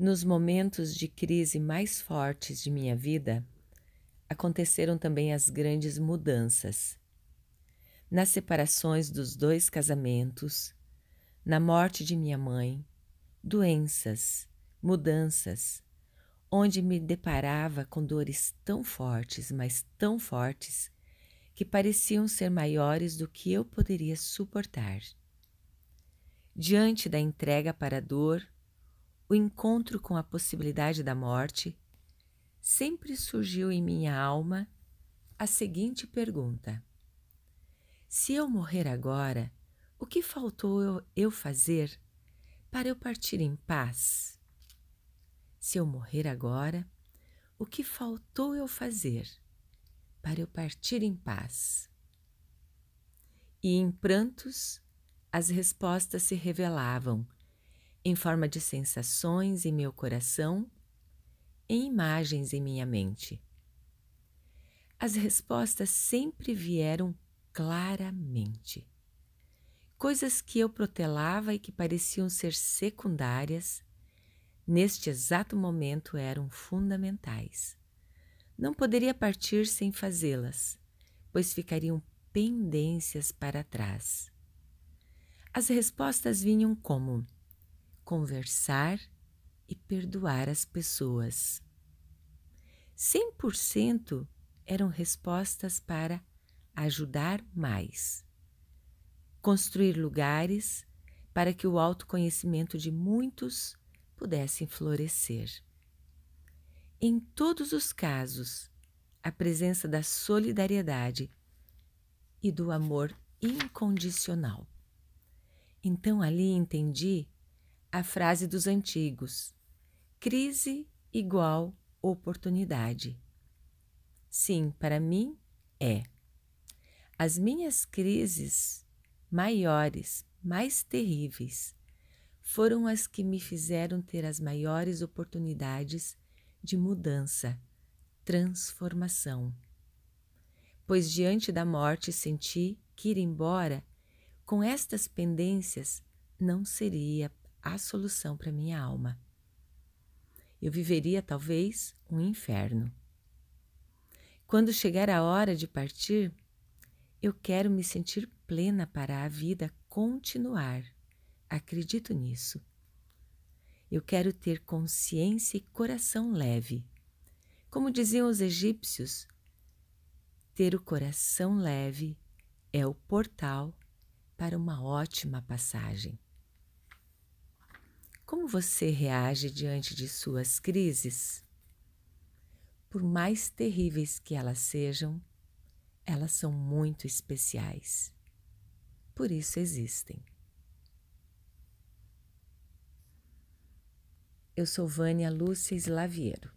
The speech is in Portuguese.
Nos momentos de crise mais fortes de minha vida, aconteceram também as grandes mudanças. Nas separações dos dois casamentos, na morte de minha mãe, doenças, mudanças, onde me deparava com dores tão fortes, mas tão fortes, que pareciam ser maiores do que eu poderia suportar. Diante da entrega para a dor, o encontro com a possibilidade da morte, sempre surgiu em minha alma a seguinte pergunta: Se eu morrer agora, o que faltou eu, fazer para eu partir em paz? Se eu morrer agora, o que faltou eu fazer para eu partir em paz? E em prantos, as respostas se revelavam em forma de sensações em meu coração, em imagens em minha mente. As respostas sempre vieram claramente. Coisas que eu protelava e que pareciam ser secundárias, neste exato momento eram fundamentais. Não poderia partir sem fazê-las, pois ficariam pendências para trás. As respostas vinham como conversar e perdoar as pessoas. 100% eram respostas para ajudar mais. Construir lugares para que o autoconhecimento de muitos pudesse florescer. Em todos os casos, a presença da solidariedade e do amor incondicional. Então ali entendi a frase dos antigos: crise igual oportunidade. Sim, para mim é. As minhas crises maiores, mais terríveis, foram as que me fizeram ter as maiores oportunidades de mudança, transformação. Pois diante da morte senti que ir embora com estas pendências não seria a solução para minha alma. Eu viveria talvez um inferno. Quando chegar a hora de partir, eu quero me sentir plena para a vida continuar. Acredito nisso. Eu quero ter consciência e coração leve. Como diziam os egípcios, ter o coração leve é o portal para uma ótima passagem. Como você reage diante de suas crises? Por mais terríveis que elas sejam, elas são muito especiais. Por isso existem. Eu sou Vânia Lúcia Slaviero.